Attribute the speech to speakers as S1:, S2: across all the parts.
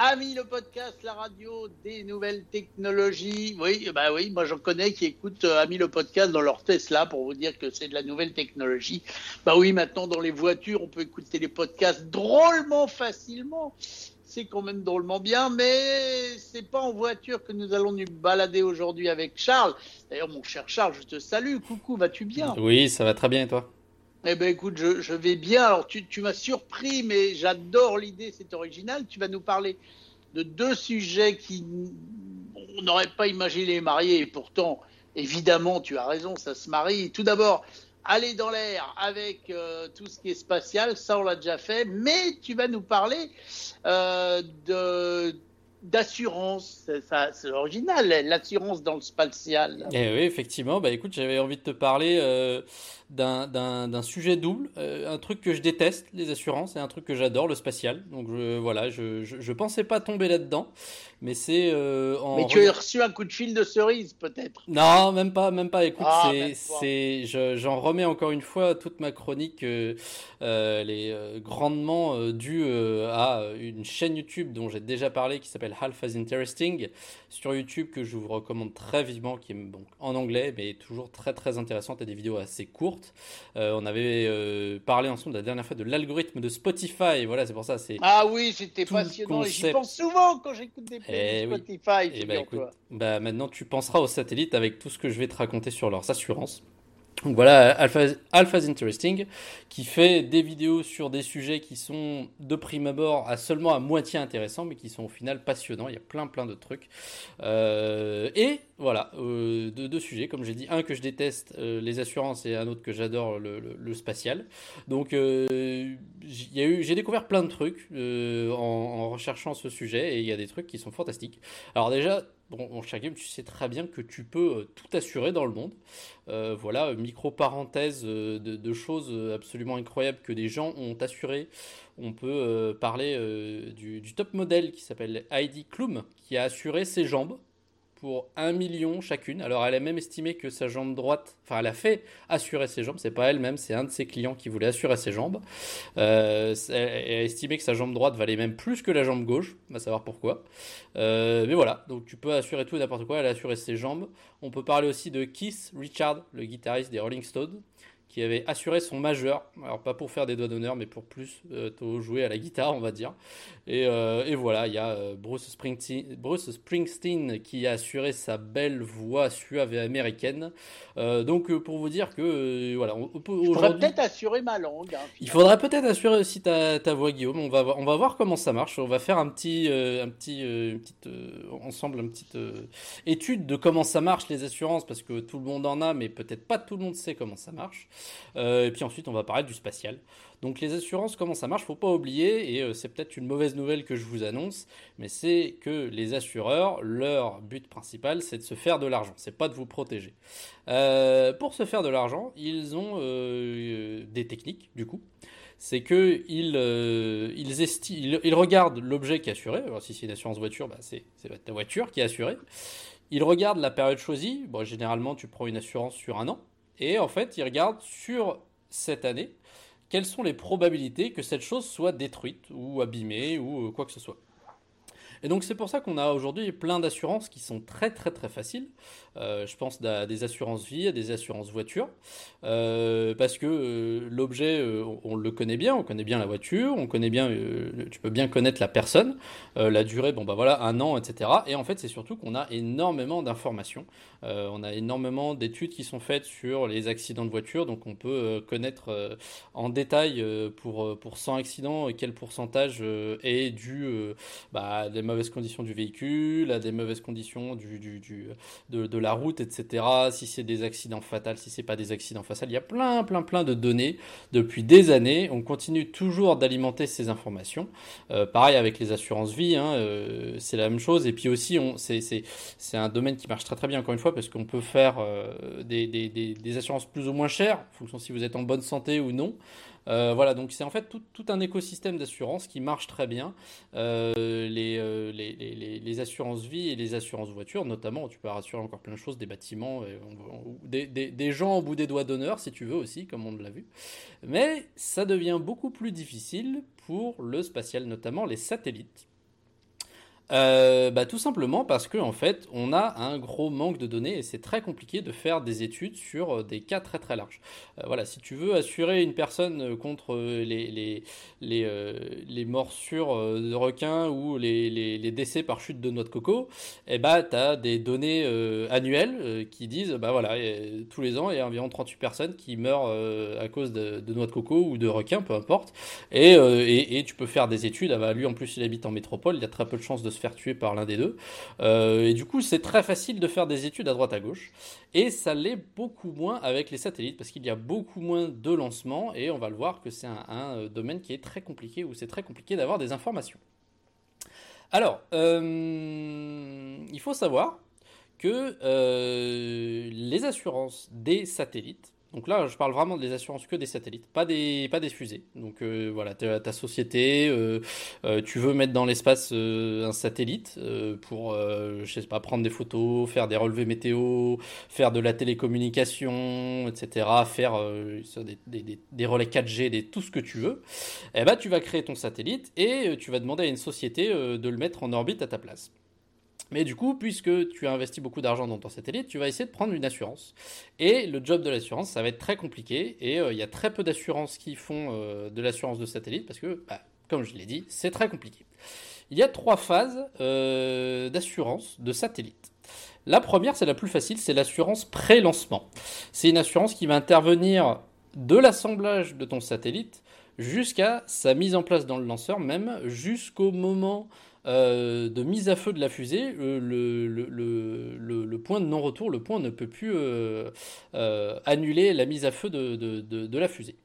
S1: Ami le podcast, la radio des nouvelles technologies. Oui, bah oui, moi j'en connais qui écoutent euh, Ami le podcast dans leur Tesla pour vous dire que c'est de la nouvelle technologie. Bah oui, maintenant dans les voitures, on peut écouter les podcasts drôlement facilement. C'est quand même drôlement bien, mais c'est pas en voiture que nous allons nous balader aujourd'hui avec Charles. D'ailleurs, mon cher Charles, je te salue. Coucou, vas-tu bien?
S2: Oui, ça va très bien et toi?
S1: Eh ben écoute, je, vais bien. Alors tu, tu m'as surpris, mais j'adore l'idée, c'est original. Tu vas nous parler de deux sujets qui on n'aurait pas imaginé marier, et pourtant, évidemment, tu as raison, ça se marie. Tout d'abord, aller dans l'air avec euh, tout ce qui est spatial, ça on l'a déjà fait, mais tu vas nous parler euh, de d'assurance, c'est original, l'assurance dans le spatial.
S2: Eh oui, effectivement, bah écoute, j'avais envie de te parler euh, d'un sujet double, euh, un truc que je déteste, les assurances, et un truc que j'adore, le spatial. Donc je, voilà, je, je, pensais pas tomber là-dedans, mais c'est
S1: euh, en... Mais tu as reçu un coup de fil de cerise, peut-être
S2: Non, même pas, même pas. Écoute, ah, c'est, j'en remets encore une fois toute ma chronique, euh, elle est grandement due à une chaîne YouTube dont j'ai déjà parlé, qui s'appelle Half as Interesting, sur YouTube, que je vous recommande très vivement, qui est donc en anglais, mais toujours très très intéressante, et des vidéos assez courtes. Euh, on avait euh, parlé ensemble la dernière fois de l'algorithme de Spotify. Voilà, c'est pour ça. C'est
S1: ah oui, c'était passionnant. J'y pense souvent quand j'écoute des playlists eh Spotify.
S2: Et bah, bah, maintenant, tu penseras au satellite avec tout ce que je vais te raconter sur leurs assurances. Donc voilà, Alpha's Interesting, qui fait des vidéos sur des sujets qui sont de prime abord à seulement à moitié intéressants, mais qui sont au final passionnants. Il y a plein plein de trucs. Euh, et voilà, euh, deux, sujets, comme j'ai dit, un que je déteste, euh, les assurances, et un autre que j'adore, le, spatial. Donc j'ai découvert plein de trucs en, recherchant ce sujet, et il y a des trucs qui sont fantastiques. Alors déjà, Bon, mon cher game, tu sais très bien que tu peux euh, tout assurer dans le monde. Euh, voilà, micro parenthèse euh, de, choses absolument incroyables que des gens ont assuré. On peut parler du, top modèle qui s'appelle Heidi Klum, qui a assuré ses jambes pour 1 million chacune. Alors elle a même estimé que sa jambe droite, enfin elle a fait assurer ses jambes, c'est pas elle-même, c'est un de ses clients qui voulait assurer ses jambes. Euh, elle a estimé que sa jambe droite valait même plus que la jambe gauche, on va savoir pourquoi. Euh, mais voilà, donc tu peux assurer tout et n'importe quoi, elle a assuré ses jambes. On peut parler aussi de Keith Richard, le guitariste des Rolling Stones, qui avait assuré son majeur, alors pas pour faire des doigts d'honneur, mais pour plus euh, jouer à la guitare, on va dire. Et, euh, et voilà, il y a euh, Bruce, Springsteen, Bruce, Springsteen, qui a assuré sa belle voix suave et américaine. donc pour vous dire que voilà, on,
S1: Il faudrait peut-être assurer ma langue. Hein,
S2: il faudrait peut-être assurer aussi ta, ta, voix, Guillaume. On va, on va voir comment ça marche. On va faire un petit, un petit, une petite, ensemble, une petite étude de comment ça marche les assurances, parce que tout le monde en a, mais peut-être pas tout le monde sait comment ça marche. Euh, et puis ensuite, on va parler du spatial. Donc les assurances, comment ça marche Faut pas oublier, et euh, c'est peut-être une mauvaise nouvelle que je vous annonce, mais c'est que les assureurs, leur but principal, c'est de se faire de l'argent. C'est pas de vous protéger. Euh, pour se faire de l'argent, ils ont des techniques, du coup c'est que ils, ils, regardent l'objet qui est assuré. Si c'est une assurance voiture, bah, c'est ta voiture qui est assurée. Ils regardent la période choisie. Bon, généralement, tu prends une assurance sur un an. Et en fait, il regarde sur cette année quelles sont les probabilités que cette chose soit détruite ou abîmée ou euh, quoi que ce soit. Et donc c'est pour ça qu'on a aujourd'hui plein d'assurances qui sont très très très faciles. Euh, je pense à des assurances vie, à des assurances voiture, euh, parce que euh, l'objet, on, le connaît bien, on connaît bien la voiture, on connaît bien, tu peux bien connaître la personne, la durée, bon bah voilà, un an, etc. Et en fait, c'est surtout qu'on a énormément d'informations, on a énormément d'études qui sont faites sur les accidents de voiture, donc on peut connaître en détail pour pour 100 accidents quel pourcentage est dû bah, des mauvaises conditions du véhicule, à des mauvaises conditions du, du, de, la route, etc. Si c'est des accidents fatals, si c'est pas des accidents fatals, il y a plein, plein, plein de données depuis des années. On continue toujours d'alimenter ces informations. Euh, pareil avec les assurances vie, hein, euh, c'est la même chose. Et puis aussi, c'est un domaine qui marche très très bien encore une fois parce qu'on peut faire euh, des, des, des, assurances plus ou moins chères, en fonction si vous êtes en bonne santé ou non. Euh, voilà, donc c'est en fait tout, un écosystème d'assurance qui marche très bien. Euh, euh, les, assurances vie et les assurances voitures, notamment, tu peux rassurer encore plein de choses, des bâtiments, des, des, des, gens au bout des doigts d'honneur, si tu veux aussi, comme on l'a vu. Mais ça devient beaucoup plus difficile pour le spatial, notamment les satellites. Euh, bah, Tout simplement parce qu'en en fait, on a un gros manque de données et c'est très compliqué de faire des études sur euh, des cas très très larges. Euh, voilà, si tu veux assurer une personne contre les, les, les, les morsures de requins ou les, les, décès par chute de noix de coco, eh bah, tu as des données annuelles qui disent bah voilà, tous les ans, il y a environ 38 personnes qui meurent à cause de, de, noix de coco ou de requins, peu importe. Et, et, et, tu peux faire des études. Ah bah, lui, en plus, il habite en métropole, il y a très peu de chances de se faire tuer par l'un des deux. Euh, et du coup, c'est très facile de faire des études à droite à gauche. Et ça l'est beaucoup moins avec les satellites parce qu'il y a beaucoup moins de lancements et on va le voir que c'est un, euh, domaine qui est très compliqué où c'est très compliqué d'avoir des informations. Alors, euh, il faut savoir que les assurances des satellites donc là, je parle vraiment des assurances que des satellites, pas des, pas des fusées. Donc euh, voilà, ta société, euh, euh, tu veux mettre dans l'espace un satellite pour, je sais pas, prendre des photos, faire des relevés météo, faire de la télécommunication, etc., faire des, des, relais 4G, des, tout ce que tu veux. Eh ben, tu vas créer ton satellite et tu vas demander à une société de le mettre en orbite à ta place. Mais du coup, puisque tu as investi beaucoup d'argent dans ton satellite, tu vas essayer de prendre une assurance. Et le job de l'assurance, ça va être très compliqué. Et euh, il y a très peu d'assurances qui font euh, de l'assurance de satellite parce que, bah, comme je l'ai dit, c'est très compliqué. Il y a trois phases euh, d'assurance de satellite. La première, c'est la plus facile, c'est l'assurance pré-lancement. C'est une assurance qui va intervenir de l'assemblage de ton satellite jusqu'à sa mise en place dans le lanceur, même jusqu'au moment euh, de mise à feu de la fusée, euh, le, point de non-retour, le point ne peut plus euh, annuler la mise à feu de, la fusée.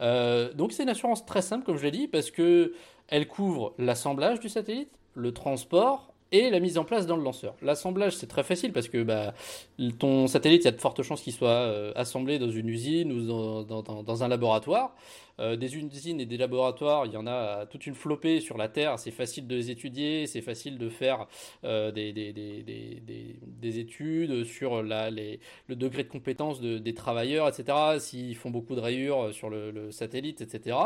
S2: donc c'est une assurance très simple, comme je l'ai dit, parce que elle couvre l'assemblage du satellite, le transport et la mise en place dans le lanceur. L'assemblage, c'est très facile parce que bah, ton satellite, il y a de fortes chances qu'il soit assemblé dans une usine ou dans un laboratoire. Euh, des usines et des laboratoires, il y en a toute une flopée sur la Terre. C'est facile de les étudier, c'est facile de faire euh, des, des, des, des, études sur la, les, le degré de compétence des travailleurs, etc. S'ils font beaucoup de rayures sur le, satellite, etc.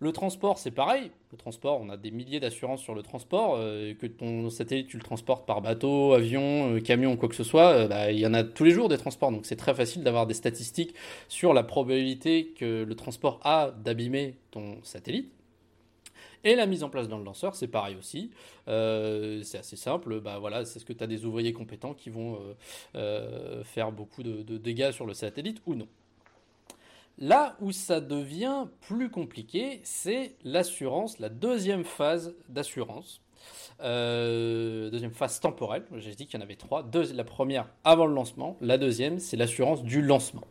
S2: Le transport, c'est pareil. Le transport, on a des milliers d'assurances sur le transport. Euh, que ton satellite, tu le transportes par bateau, avion, camion, quoi que ce soit, bah, il y en a tous les jours des transports. Donc c'est très facile d'avoir des statistiques sur la probabilité que le transport a d'abîmer ton satellite. Et la mise en place dans le lanceur, c'est pareil aussi. c'est assez simple. Bah voilà, c'est ce que tu as des ouvriers compétents qui vont faire beaucoup de, dégâts sur le satellite ou non. Là où ça devient plus compliqué, c'est l'assurance, la deuxième phase d'assurance. Euh, deuxième phase temporelle, j'ai dit qu'il y en avait trois. la première avant le lancement, la deuxième c'est l'assurance du lancement.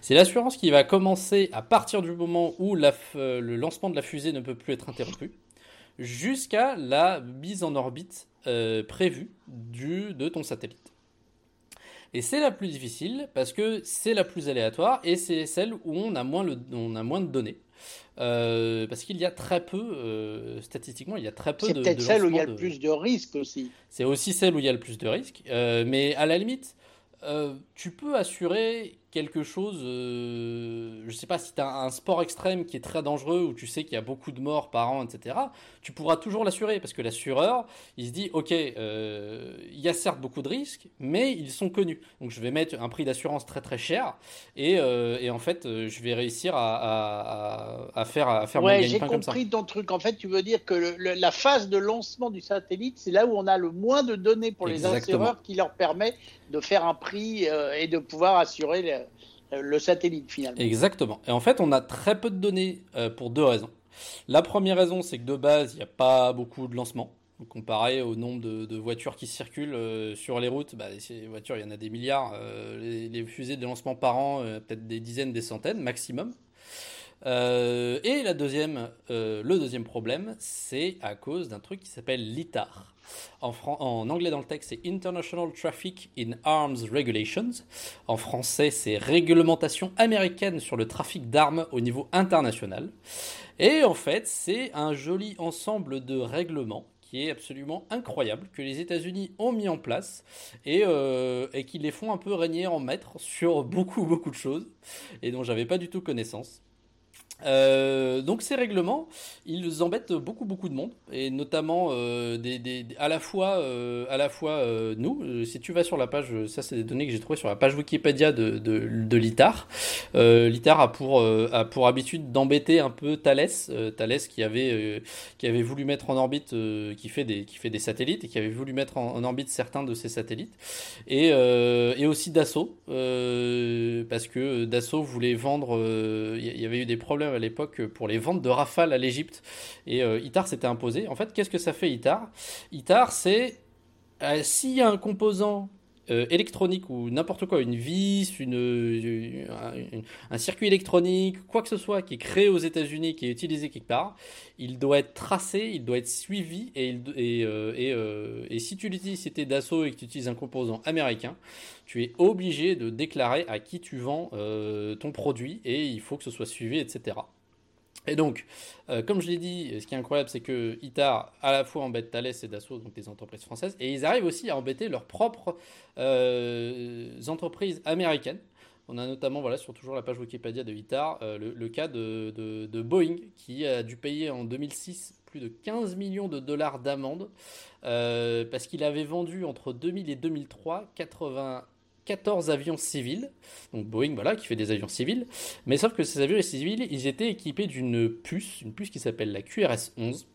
S2: C'est l'assurance qui va commencer à partir du moment où le lancement de la fusée ne peut plus être interrompu, jusqu'à la mise en orbite euh, prévue de ton satellite. Et c'est la plus difficile parce que c'est la plus aléatoire et c'est celle où on a moins de données. Euh, parce qu'il y a très peu, euh, statistiquement, il y a très peu
S1: de. C'est peut-être celle où il y a le plus de risques aussi.
S2: C'est aussi celle où il y a le plus de risques. Euh, mais à la limite, tu peux assurer quelque chose, je sais pas si tu as un sport extrême qui est très dangereux où tu sais qu'il y a beaucoup de morts par an, etc., tu pourras toujours l'assurer parce que l'assureur, il se dit, ok, il y a certes beaucoup de risques, mais ils sont connus. Donc je vais mettre un prix d'assurance très très cher et, et, en fait, je vais réussir à, à, à faire, à faire
S1: ouais, j'ai compris ton truc. En fait, tu veux dire que la phase de lancement du satellite, c'est là où on a le moins de données pour les assureurs qui leur permet de faire un prix et de pouvoir assurer les euh, le satellite finalement.
S2: Exactement. Et en fait, on a très peu de données euh, pour deux raisons. La première raison, c'est que de base, il n'y a pas beaucoup de lancements. Comparé au nombre de, voitures qui circulent euh, sur les routes, bah, ces voitures, il y en a des milliards. les, fusées de lancement par an, peut-être des dizaines, des centaines maximum. Et la deuxième, le deuxième problème, c'est à cause d'un truc qui s'appelle l'ITAR. En, anglais dans le texte, c'est International Traffic in Arms Regulations. En français, c'est Réglementation américaine sur le trafic d'armes au niveau international. Et en fait, c'est un joli ensemble de règlements qui est absolument incroyable, que les États-Unis ont mis en place et, euh, et qui les font un peu régner en maître sur beaucoup, beaucoup de choses et dont j'avais pas du tout connaissance. Euh, donc ces règlements, ils embêtent beaucoup beaucoup de monde et notamment euh, à la fois euh, à la fois nous. Si tu vas sur la page, ça c'est des données que j'ai trouvées sur la page Wikipédia de, de, de l'ITAR. L'ITAR a pour a pour habitude d'embêter un peu Thales, Thales qui avait qui avait voulu mettre en orbite, qui fait des qui fait des satellites et qui avait voulu mettre en, orbite certains de ces satellites et et aussi Dassault parce que Dassault voulait vendre, il y avait eu des problèmes à l'époque pour les ventes de Rafale à l'Égypte. Et euh, ITAR s'était imposé. En fait, qu'est-ce que ça fait ITAR? ITAR, c'est euh, s'il y a un composant euh, électronique ou n'importe quoi, une vis, une, un circuit électronique, quoi que ce soit qui est créé aux États-Unis, qui est utilisé quelque part, il doit être tracé, il doit être suivi et, et, euh, et, euh, et, si tu l'utilises, si tu d'assaut et que tu utilises un composant américain, tu es obligé de déclarer à qui tu vends ton produit et il faut que ce soit suivi, etc. Et donc, euh, comme je l'ai dit, ce qui est incroyable, c'est que ITAR à la fois embête Thales et Dassault, donc des entreprises françaises, et ils arrivent aussi à embêter leurs propres euh, entreprises américaines. On a notamment, voilà, sur toujours la page Wikipédia de ITAR, euh, le, cas de, de, Boeing, qui a dû payer en 2006 plus de 15 millions de dollars d'amende, euh, parce qu'il avait vendu entre 2000 et 2003 80 14 avions civils, donc Boeing voilà qui fait des avions civils, mais sauf que ces avions civils ils étaient équipés d'une puce, une puce qui s'appelle la QRS 11,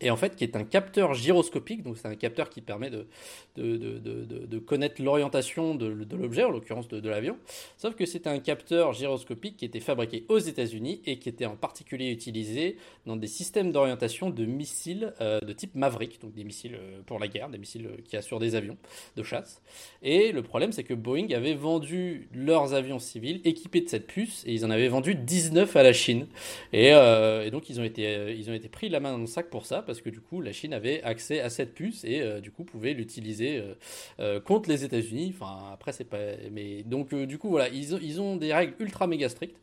S2: et en fait qui est un capteur gyroscopique, donc c'est un capteur qui permet de, connaître l'orientation de, l'objet, en l'occurrence de, l'avion, sauf que c'est un capteur gyroscopique qui était fabriqué aux États-Unis et qui était en particulier utilisé dans des systèmes d'orientation de missiles euh, de type Maverick, donc des missiles euh, pour la guerre, des missiles euh, qui assurent des avions de chasse. Et le problème c'est que Boeing avait vendu leurs avions civils équipés de cette puce et ils en avaient vendu 19 à la Chine. Et, et donc ils ont, été, ils ont été pris la main dans le sac pour ça parce que du coup la Chine avait accès à cette puce et euh, du coup pouvait l'utiliser euh, euh, contre les États-Unis. Enfin après c'est pas, mais donc du coup voilà ils ont, des règles ultra méga strictes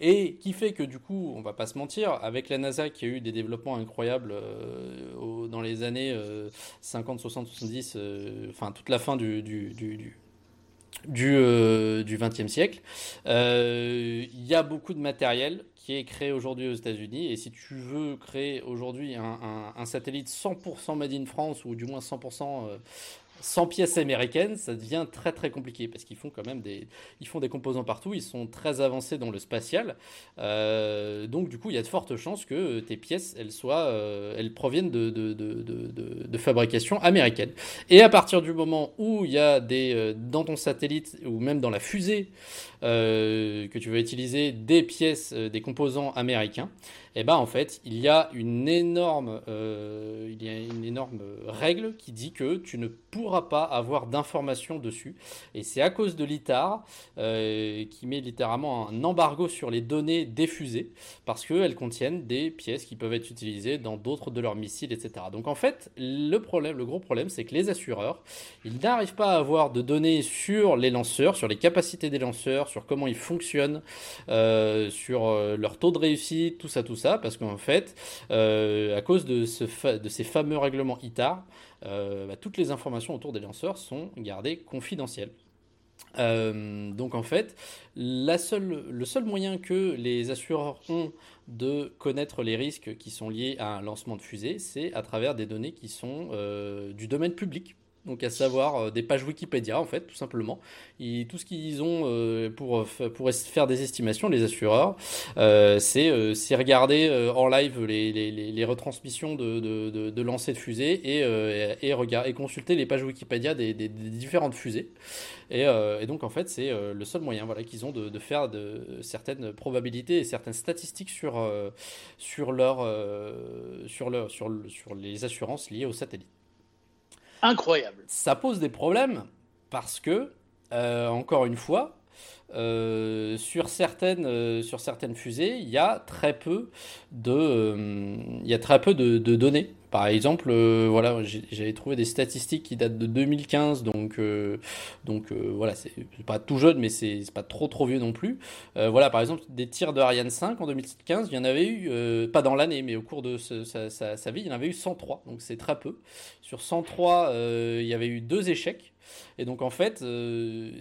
S2: et qui fait que du coup on va pas se mentir avec la NASA qui a eu des développements incroyables dans les années 50, 60, 70, enfin toute la fin du, euh, du 20e siècle. Il euh, y a beaucoup de matériel qui est créé aujourd'hui aux États-Unis. Et si tu veux créer aujourd'hui un, un, satellite 100% made in France, ou du moins 100% euh, sans pièces américaines, ça devient très très compliqué parce qu'ils font quand même des, ils font des composants partout, ils sont très avancés dans le spatial, euh, donc du coup il y a de fortes chances que tes pièces elles soient, euh, elles proviennent de de, de, de, fabrication américaine. Et à partir du moment où il y a des euh, dans ton satellite ou même dans la fusée que tu vas utiliser des pièces, des composants américains, et eh ben en fait il y a une énorme, euh, il y a une énorme règle qui dit que tu ne pourras pas avoir d'informations dessus. Et c'est à cause de l'ITAR euh, qui met littéralement un embargo sur les données des parce qu'elles contiennent des pièces qui peuvent être utilisées dans d'autres de leurs missiles, etc. Donc en fait le problème, le gros problème, c'est que les assureurs, ils n'arrivent pas à avoir de données sur les lanceurs, sur les capacités des lanceurs sur comment ils fonctionnent, euh, sur leur taux de réussite, tout ça, tout ça, parce qu'en fait, euh, à cause de, ce de ces fameux règlements ITAR, euh, bah, toutes les informations autour des lanceurs sont gardées confidentielles. Euh, donc en fait, le seul moyen que les assureurs ont de connaître les risques qui sont liés à un lancement de fusée, c'est à travers des données qui sont du domaine public donc à savoir euh, des pages Wikipédia en fait tout simplement. Tout ce qu'ils ont euh, pour pour faire des estimations les assureurs euh, c'est regarder en live les, les, les retransmissions de, de, de, lancers de fusées et et, et, consulter les pages Wikipédia des, différentes fusées. Et, donc en fait c'est le seul moyen voilà qu'ils ont de, de, faire de certaines probabilités et certaines statistiques sur sur leur sur leur sur sur les assurances liées aux satellites
S1: Incroyable.
S2: Ça pose des problèmes parce que, euh, encore une fois, euh, sur, certaines, euh, sur certaines fusées, il y a très peu de, euh, il y a très peu de, données. Par exemple, voilà, j'avais trouvé des statistiques qui datent de 2015, donc, donc voilà, c'est pas tout jeune, mais c'est pas trop trop vieux non plus. voilà, par exemple, des tirs de Ariane 5 en 2015, il y en avait eu, pas dans l'année, mais au cours de sa, sa, vie, il y en avait eu 103, donc c'est très peu. Sur 103, il y avait eu deux échecs. Et donc en fait,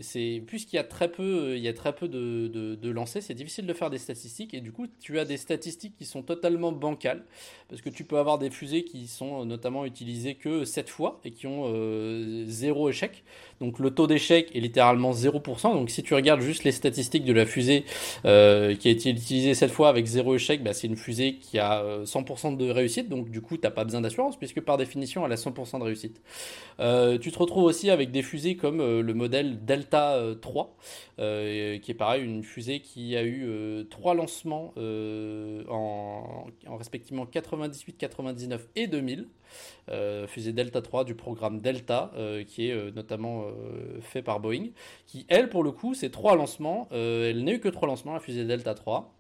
S2: c'est puisqu'il y a très peu, il y a très peu de, de, de lancers, c'est difficile de faire des statistiques. Et du coup, tu as des statistiques qui sont totalement bancales, parce que tu peux avoir des fusées qui sont notamment utilisées que 7 fois et qui ont zéro échec. Donc le taux d'échec est littéralement 0%. Donc si tu regardes juste les statistiques de la fusée euh, qui a été utilisée cette fois avec zéro échec, bah, c'est une fusée qui a 100% euh, de réussite. Donc du coup, tu n'as pas besoin d'assurance puisque par définition, elle a 100% de réussite. Euh, tu te retrouves aussi avec des fusées comme le modèle Delta 3, qui est pareil, une fusée qui a eu trois lancements en, en respectivement 98, 99 et 2000. Euh, fusée Delta 3 du programme Delta, euh, qui est euh, notamment fait par Boeing, qui, elle, pour le coup, c'est trois lancements. elle n'a eu que trois lancements, la fusée Delta 3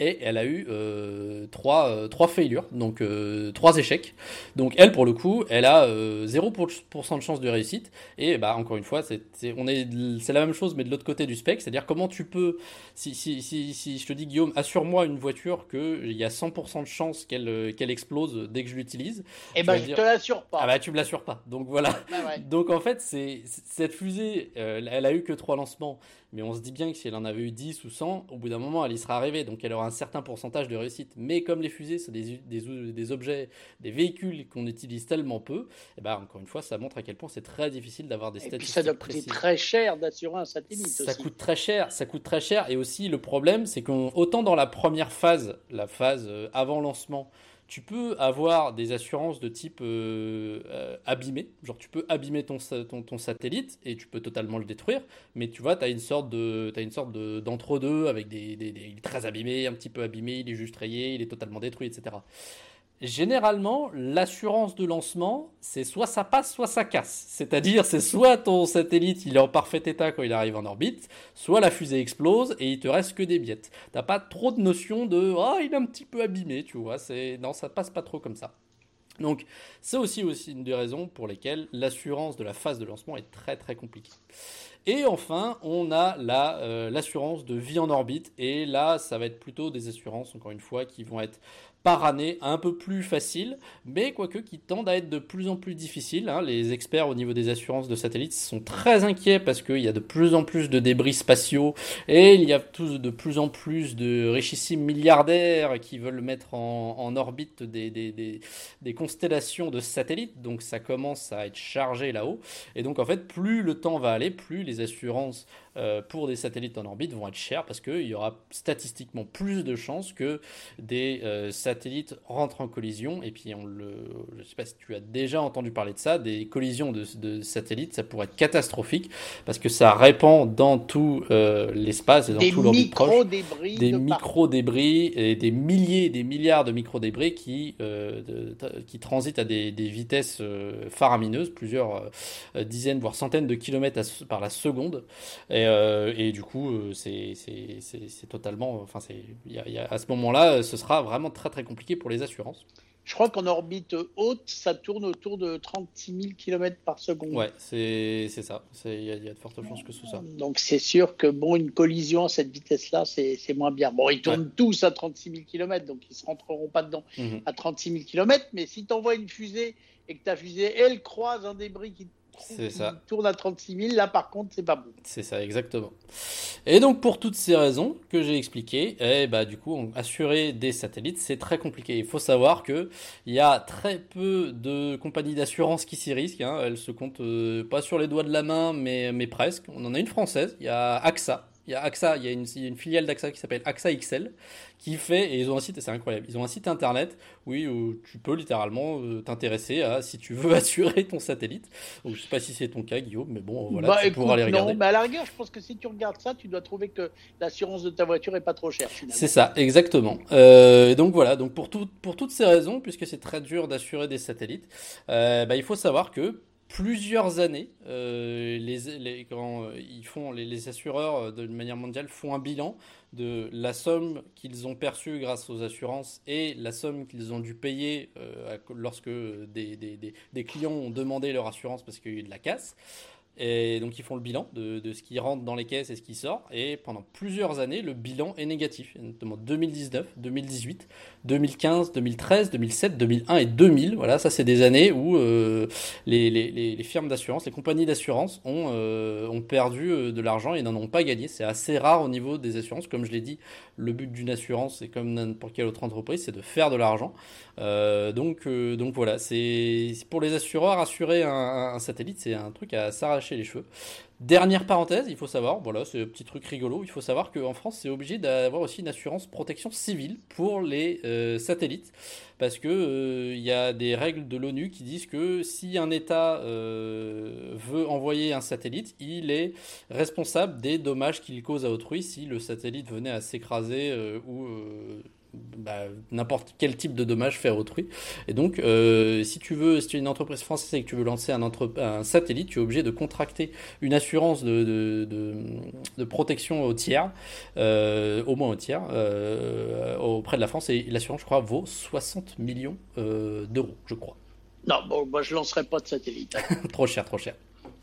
S2: et elle a eu euh, trois, euh, trois failures, donc euh, trois échecs. Donc elle, pour le coup, elle a 0% de chance de réussite. Et bah encore une fois, c'est on est c'est la même chose, mais de l'autre côté du spec, c'est-à-dire comment tu peux, si, si, si, si je te dis Guillaume, assure-moi une voiture qu'il y a 100% de chance qu'elle qu'elle explose dès que je l'utilise.
S1: Et eh ben je te l'assure pas.
S2: Ah bah tu me l'assures pas. Donc voilà. Bah donc en fait, c'est cette fusée, elle a eu que trois lancements mais on se dit bien que si elle en avait eu 10 ou 100, au bout d'un moment, elle y sera arrivée. Donc elle aura un certain pourcentage de réussite. Mais comme les fusées, c'est des, des, des, objets, des véhicules qu'on utilise tellement peu, et eh ben, encore une fois, ça montre à quel point c'est très difficile d'avoir des et statistiques. Puis ça doit coûter
S1: très cher d'assurer un satellite.
S2: Ça coûte très cher, ça coûte très cher. Et aussi, le problème, c'est qu'autant dans la première phase, la phase euh, avant lancement, tu peux avoir des assurances de type euh, euh, abîmé. Genre, tu peux abîmer ton, satellite et tu peux totalement le détruire. Mais tu vois, tu as une sorte d'entre-deux avec des, des, des, Il est très abîmé, un petit peu abîmé, il est juste rayé, il est totalement détruit, etc. Généralement, l'assurance de lancement, c'est soit ça passe, soit ça casse. C'est-à-dire, c'est soit ton satellite, il est en parfait état quand il arrive en orbite, soit la fusée explose et il te reste que des billettes. T'as pas trop de notion de, ah, il est un petit peu abîmé, tu vois. C'est, non, ça passe pas trop comme ça. Donc, c'est aussi, aussi une des raisons pour lesquelles l'assurance de la phase de lancement est très très compliquée. Et enfin, on a euh, l'assurance de vie en orbite. Et là, ça va être plutôt des assurances, encore une fois, qui vont être par année, un peu plus facile, mais quoique qui tendent à être de plus en plus difficiles. Hein. Les experts au niveau des assurances de satellites sont très inquiets parce qu'il y a de plus en plus de débris spatiaux et il y a de plus en plus de richissimes milliardaires qui veulent mettre en, orbite des, des, des, constellations de satellites, donc ça commence à être chargé là-haut. Et donc en fait, plus le temps va aller, plus les assurances pour des satellites en orbite vont être chers parce qu'il y aura statistiquement plus de chances que des euh, satellites rentrent en collision. Et puis, on le, je ne sais pas si tu as déjà entendu parler de ça, des collisions de, satellites, ça pourrait être catastrophique parce que ça répand dans tout euh, l'espace et dans tout l'orbite proche des micro-débris et des milliers, des milliards de micro-débris qui, qui transitent à des, vitesses faramineuses, plusieurs dizaines voire centaines de kilomètres par la seconde. Euh, et, du coup, euh, c'est totalement. Enfin, à ce moment-là, ce sera vraiment très très compliqué pour les assurances.
S1: Je crois qu'en orbite haute, ça tourne autour de 36 000 km par seconde.
S2: Ouais, c'est ça. Il y, a de fortes chances que ce soit.
S1: Donc c'est sûr que bon, une collision à cette vitesse-là, c'est moins bien. Bon, ils tournent tous à 36 000 km, donc ils ne se rentreront pas dedans mhm. à 36 000 km. Mais si tu envoies une fusée et que ta fusée, elle croise un débris qui c'est ça. tourne à 36 000. Là, par contre, c'est pas bon.
S2: C'est ça, exactement. Et donc, pour toutes ces raisons que j'ai expliquées, eh bah, du coup, assurer des satellites, c'est très compliqué. Il faut savoir que il y a très peu de compagnies d'assurance qui s'y risquent. Hein. Elles se comptent euh, pas sur les doigts de la main, mais, mais presque. On en a une française. Il y a AXA il y a AXA, il y a une, une filiale d'AXA qui s'appelle AXA XL qui fait, et ils ont un site, c'est incroyable, ils ont un site internet, oui, où tu peux littéralement euh, t'intéresser à si tu veux assurer ton satellite. Donc, je sais pas si c'est ton cas, Guillaume, mais bon, voilà,
S1: bah, tu pourras les regarder. Non, mais à la rigueur, je pense que si tu regardes ça, tu dois trouver que l'assurance de ta voiture est pas trop chère.
S2: C'est ça, exactement. Euh, donc voilà, donc pour, tout, pour toutes ces raisons, puisque c'est très dur d'assurer des satellites, euh, bah, il faut savoir que plusieurs années, euh, les, euh, ils font, les, assureurs euh, de manière mondiale font un bilan de la somme qu'ils ont perçue grâce aux assurances et la somme qu'ils ont dû payer lorsque des, clients ont demandé leur assurance parce qu'il y a eu de la casse. Et donc ils font le bilan de, de, ce qui rentre dans les caisses et ce qui sort. Et pendant plusieurs années, le bilan est négatif, notamment 2019, 2018, 2015, 2013, 2007, 2001 et 2000. Voilà, ça c'est des années où euh, les, firmes d'assurance, les compagnies d'assurance ont, euh, perdu euh, de l'argent et n'en ont pas gagné. C'est assez rare au niveau des assurances. Comme je l'ai dit, le but d'une assurance, c'est comme n'importe quelle autre entreprise, c'est de faire de l'argent. Donc, donc voilà, c'est pour les assureurs, assurer un, un satellite, c'est un truc à s'arracher les cheveux. Dernière parenthèse, il faut savoir, voilà, c'est un petit truc rigolo, il faut savoir qu'en France, c'est obligé d'avoir aussi une assurance protection civile pour les euh, satellites, parce que euh, il y a des règles de l'ONU qui disent que si un État euh, veut envoyer un satellite, il est responsable des dommages qu'il cause à autrui si le satellite venait à s'écraser euh, ou euh, bah, n'importe quel type de dommage fait à autrui. Et donc, euh, si tu veux, si tu es une entreprise française et que tu veux lancer un, entre, un satellite, tu es obligé de contracter une assurance de, de, de, de protection au tiers, euh, au moins au tiers, euh, auprès de la France. Et l'assurance, je crois, vaut 60 millions d'euros, je crois.
S1: Non, bon, moi je lancerai pas de satellite.
S2: trop cher, trop cher.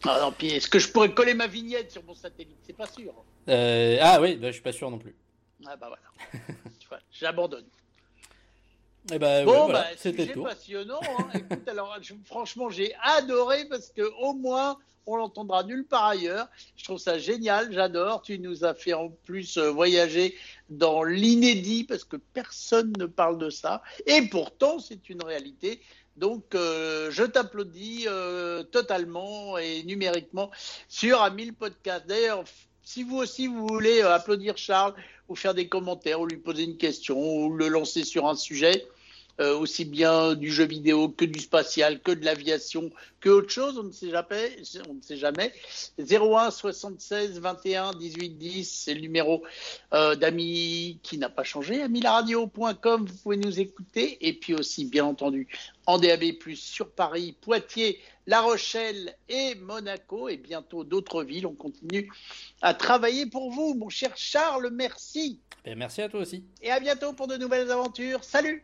S1: Ah non, puis est-ce que je pourrais coller ma vignette sur mon satellite? C'est pas sûr.
S2: Ah oui, bah, je suis pas sûr non plus.
S1: Ah bah voilà. J'abandonne.
S2: Eh ben,
S1: bon,
S2: ouais, voilà,
S1: bah,
S2: c'était tout.
S1: passionnant. Hein. Écoute, alors, je- franchement, j'ai adoré parce que au moins, on l'entendra nulle part ailleurs. Je trouve ça génial, j'adore. Tu nous as fait en plus euh, voyager dans l'inédit parce que personne ne parle de ça. Et pourtant, c'est une réalité. Donc, euh, je t'applaudis euh, totalement et numériquement sur à 1000 podcasts. D'ailleurs, si vous aussi vous voulez euh, applaudir Charles ou faire des commentaires ou lui poser une question ou le lancer sur un sujet, euh, aussi bien du jeu vidéo que du spatial, que de l'aviation, que autre chose, on ne sait jamais. On ne sait jamais. 01 76 21 18 10, c'est le numéro euh, d'Ami qui n'a pas changé. Amilaradio.com, vous pouvez nous écouter. Et puis aussi, bien entendu, en DAB+, sur Paris, Poitiers, La Rochelle et Monaco, et bientôt d'autres villes. On continue à travailler pour vous, mon cher Charles. Merci.
S2: Et merci à toi aussi.
S1: Et à bientôt pour de nouvelles aventures. Salut